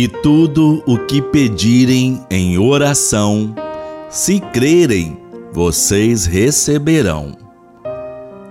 E tudo o que pedirem em oração, se crerem, vocês receberão.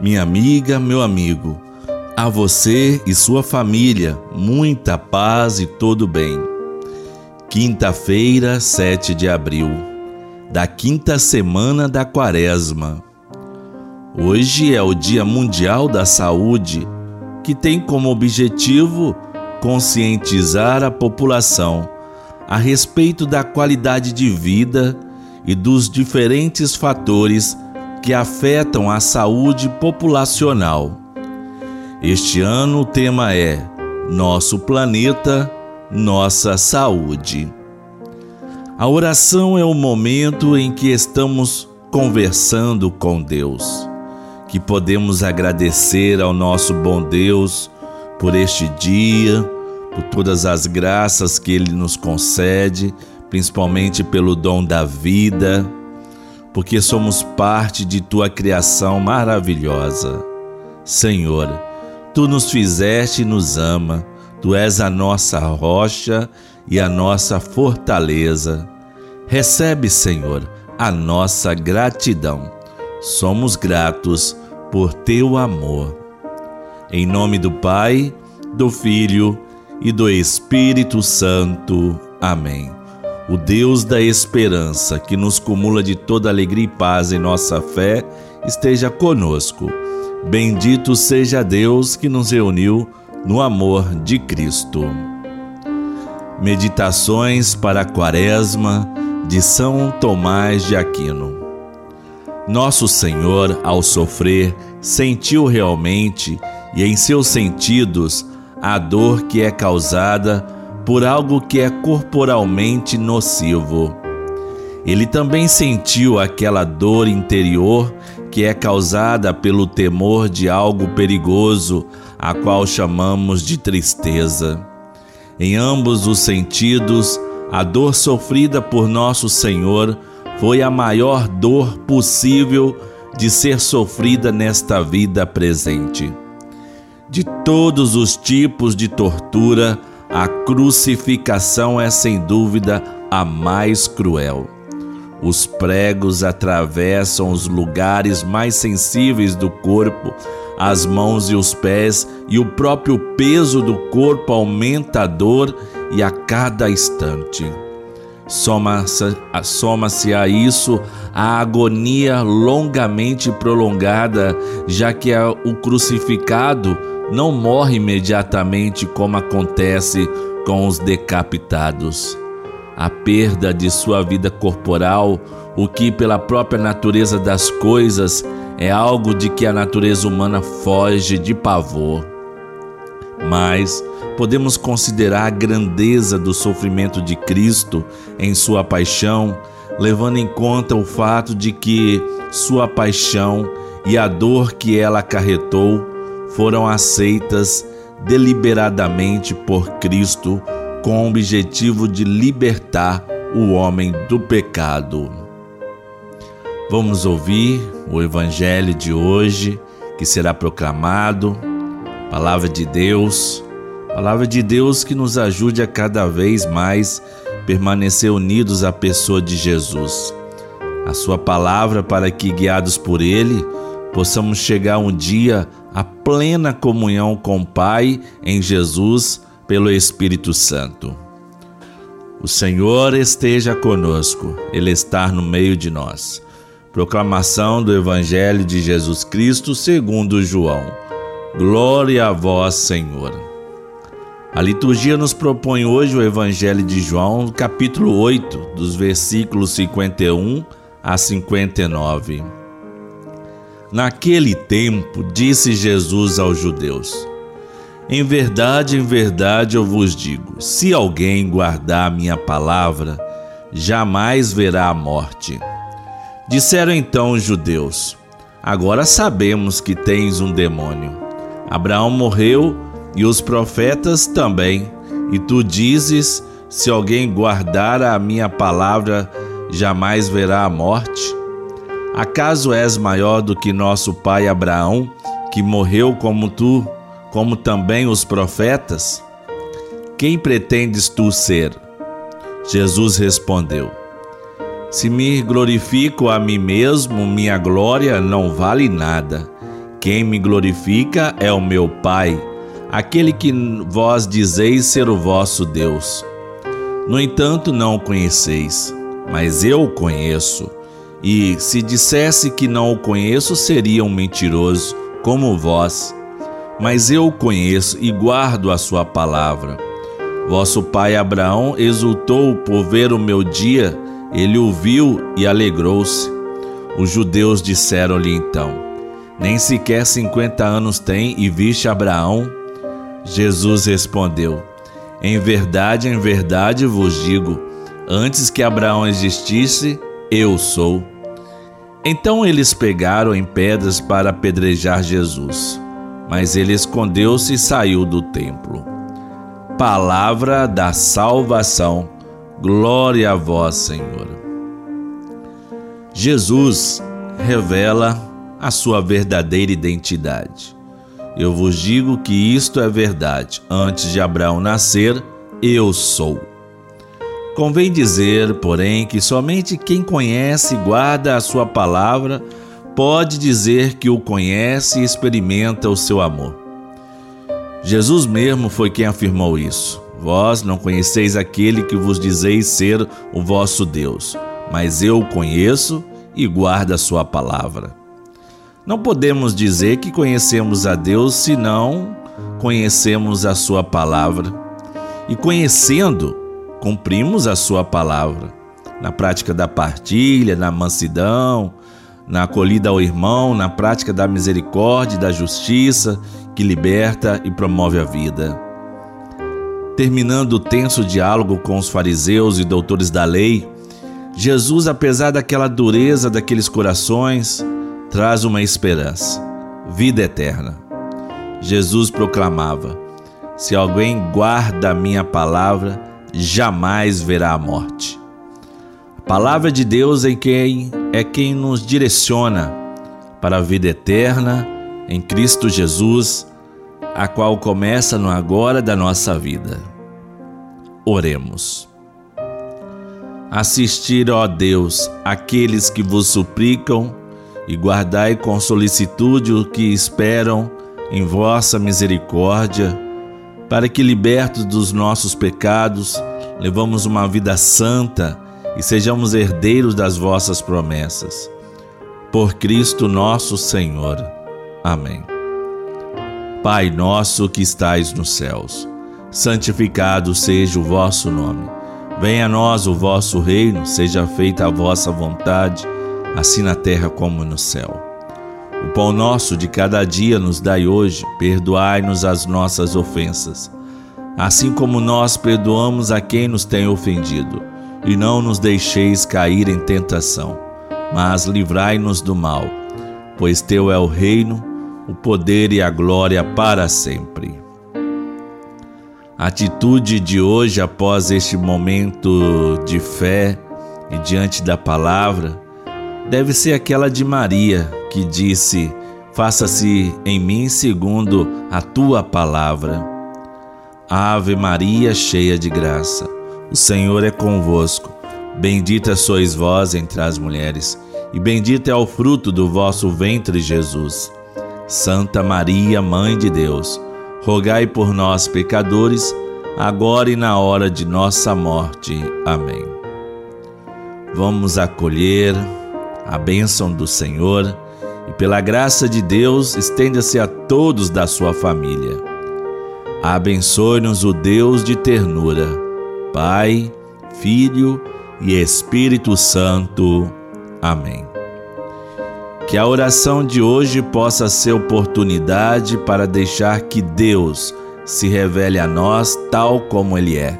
Minha amiga, meu amigo, a você e sua família, muita paz e todo bem. Quinta-feira, 7 de abril, da quinta semana da Quaresma. Hoje é o Dia Mundial da Saúde, que tem como objetivo conscientizar a população a respeito da qualidade de vida e dos diferentes fatores que afetam a saúde populacional. Este ano o tema é Nosso Planeta, Nossa Saúde. A oração é o momento em que estamos conversando com Deus, que podemos agradecer ao nosso bom Deus por este dia, por todas as graças que Ele nos concede, principalmente pelo dom da vida, porque somos parte de Tua criação maravilhosa. Senhor, Tu nos fizeste e nos ama, Tu és a nossa rocha e a nossa fortaleza. Recebe, Senhor, a nossa gratidão. Somos gratos por Teu amor. Em nome do Pai, do Filho e do Espírito Santo. Amém. O Deus da esperança, que nos cumula de toda alegria e paz em nossa fé, esteja conosco. Bendito seja Deus que nos reuniu no amor de Cristo. Meditações para a Quaresma de São Tomás de Aquino. Nosso Senhor, ao sofrer, sentiu realmente e em seus sentidos a dor que é causada por algo que é corporalmente nocivo. Ele também sentiu aquela dor interior que é causada pelo temor de algo perigoso, a qual chamamos de tristeza. Em ambos os sentidos, a dor sofrida por nosso Senhor foi a maior dor possível de ser sofrida nesta vida presente. De todos os tipos de tortura, a crucificação é sem dúvida a mais cruel. Os pregos atravessam os lugares mais sensíveis do corpo, as mãos e os pés, e o próprio peso do corpo aumenta a dor e a cada instante. Soma-se soma a isso a agonia longamente prolongada, já que o crucificado não morre imediatamente como acontece com os decapitados. A perda de sua vida corporal, o que pela própria natureza das coisas é algo de que a natureza humana foge de pavor. Mas podemos considerar a grandeza do sofrimento de Cristo em sua paixão, levando em conta o fato de que sua paixão e a dor que ela acarretou foram aceitas deliberadamente por Cristo com o objetivo de libertar o homem do pecado. Vamos ouvir o evangelho de hoje que será proclamado, palavra de Deus, palavra de Deus que nos ajude a cada vez mais permanecer unidos à pessoa de Jesus. A sua palavra para que guiados por ele possamos chegar um dia à plena comunhão com o Pai em Jesus pelo Espírito Santo. O Senhor esteja conosco, Ele está no meio de nós. Proclamação do Evangelho de Jesus Cristo segundo João. Glória a vós, Senhor. A liturgia nos propõe hoje o Evangelho de João, capítulo 8, dos versículos 51 a 59. Naquele tempo, disse Jesus aos judeus: Em verdade, em verdade eu vos digo: se alguém guardar a minha palavra, jamais verá a morte. Disseram então os judeus: Agora sabemos que tens um demônio. Abraão morreu e os profetas também, e tu dizes: Se alguém guardar a minha palavra, jamais verá a morte? Acaso és maior do que nosso pai Abraão, que morreu como tu, como também os profetas? Quem pretendes tu ser? Jesus respondeu: Se me glorifico a mim mesmo, minha glória não vale nada. Quem me glorifica é o meu Pai, aquele que vós dizeis ser o vosso Deus. No entanto, não o conheceis, mas eu o conheço. E se dissesse que não o conheço, seria um mentiroso, como vós. Mas eu o conheço e guardo a sua palavra. Vosso pai Abraão exultou por ver o meu dia, ele o viu e alegrou-se. Os judeus disseram-lhe então: Nem sequer cinquenta anos tem e viste Abraão? Jesus respondeu: Em verdade, em verdade vos digo, antes que Abraão existisse, eu sou. Então eles pegaram em pedras para apedrejar Jesus, mas ele escondeu-se e saiu do templo. Palavra da salvação. Glória a vós, Senhor. Jesus revela a sua verdadeira identidade. Eu vos digo que isto é verdade. Antes de Abraão nascer, eu sou. Convém dizer, porém, que somente quem conhece e guarda a sua palavra pode dizer que o conhece e experimenta o seu amor. Jesus mesmo foi quem afirmou isso. Vós não conheceis aquele que vos dizeis ser o vosso Deus, mas eu o conheço e guardo a sua palavra. Não podemos dizer que conhecemos a Deus se não conhecemos a sua palavra. E conhecendo, cumprimos a sua palavra. Na prática da partilha, na mansidão, na acolhida ao irmão, na prática da misericórdia e da justiça que liberta e promove a vida. Terminando o tenso diálogo com os fariseus e doutores da lei, Jesus, apesar daquela dureza daqueles corações, traz uma esperança: vida eterna. Jesus proclamava: Se alguém guarda a minha palavra, jamais verá a morte. A palavra de Deus é quem é quem nos direciona para a vida eterna em Cristo Jesus, a qual começa no agora da nossa vida. Oremos. Assistir, ó Deus, aqueles que vos suplicam e guardai com solicitude o que esperam em vossa misericórdia, para que, libertos dos nossos pecados, levamos uma vida santa e sejamos herdeiros das vossas promessas. Por Cristo nosso Senhor. Amém. Pai nosso que estais nos céus, santificado seja o vosso nome. Venha a nós o vosso reino, seja feita a vossa vontade, assim na terra como no céu. O pão nosso de cada dia nos dai hoje, perdoai-nos as nossas ofensas, assim como nós perdoamos a quem nos tem ofendido, e não nos deixeis cair em tentação, mas livrai-nos do mal, pois teu é o reino, o poder e a glória para sempre. A atitude de hoje, após este momento de fé e diante da palavra, deve ser aquela de Maria, que disse: Faça-se em mim segundo a tua palavra. Ave Maria, cheia de graça, o Senhor é convosco. Bendita sois vós entre as mulheres, e bendito é o fruto do vosso ventre, Jesus. Santa Maria, Mãe de Deus, rogai por nós, pecadores, agora e na hora de nossa morte. Amém. Vamos acolher a bênção do Senhor e, pela graça de Deus, estenda-se a todos da sua família. Abençoe-nos o Deus de ternura, Pai, Filho e Espírito Santo. Amém. Que a oração de hoje possa ser oportunidade para deixar que Deus se revele a nós tal como Ele é.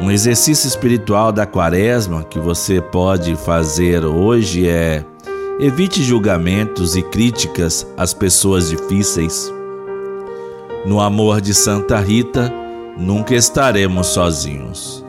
Um exercício espiritual da quaresma que você pode fazer hoje é evite julgamentos e críticas às pessoas difíceis. No amor de Santa Rita, nunca estaremos sozinhos.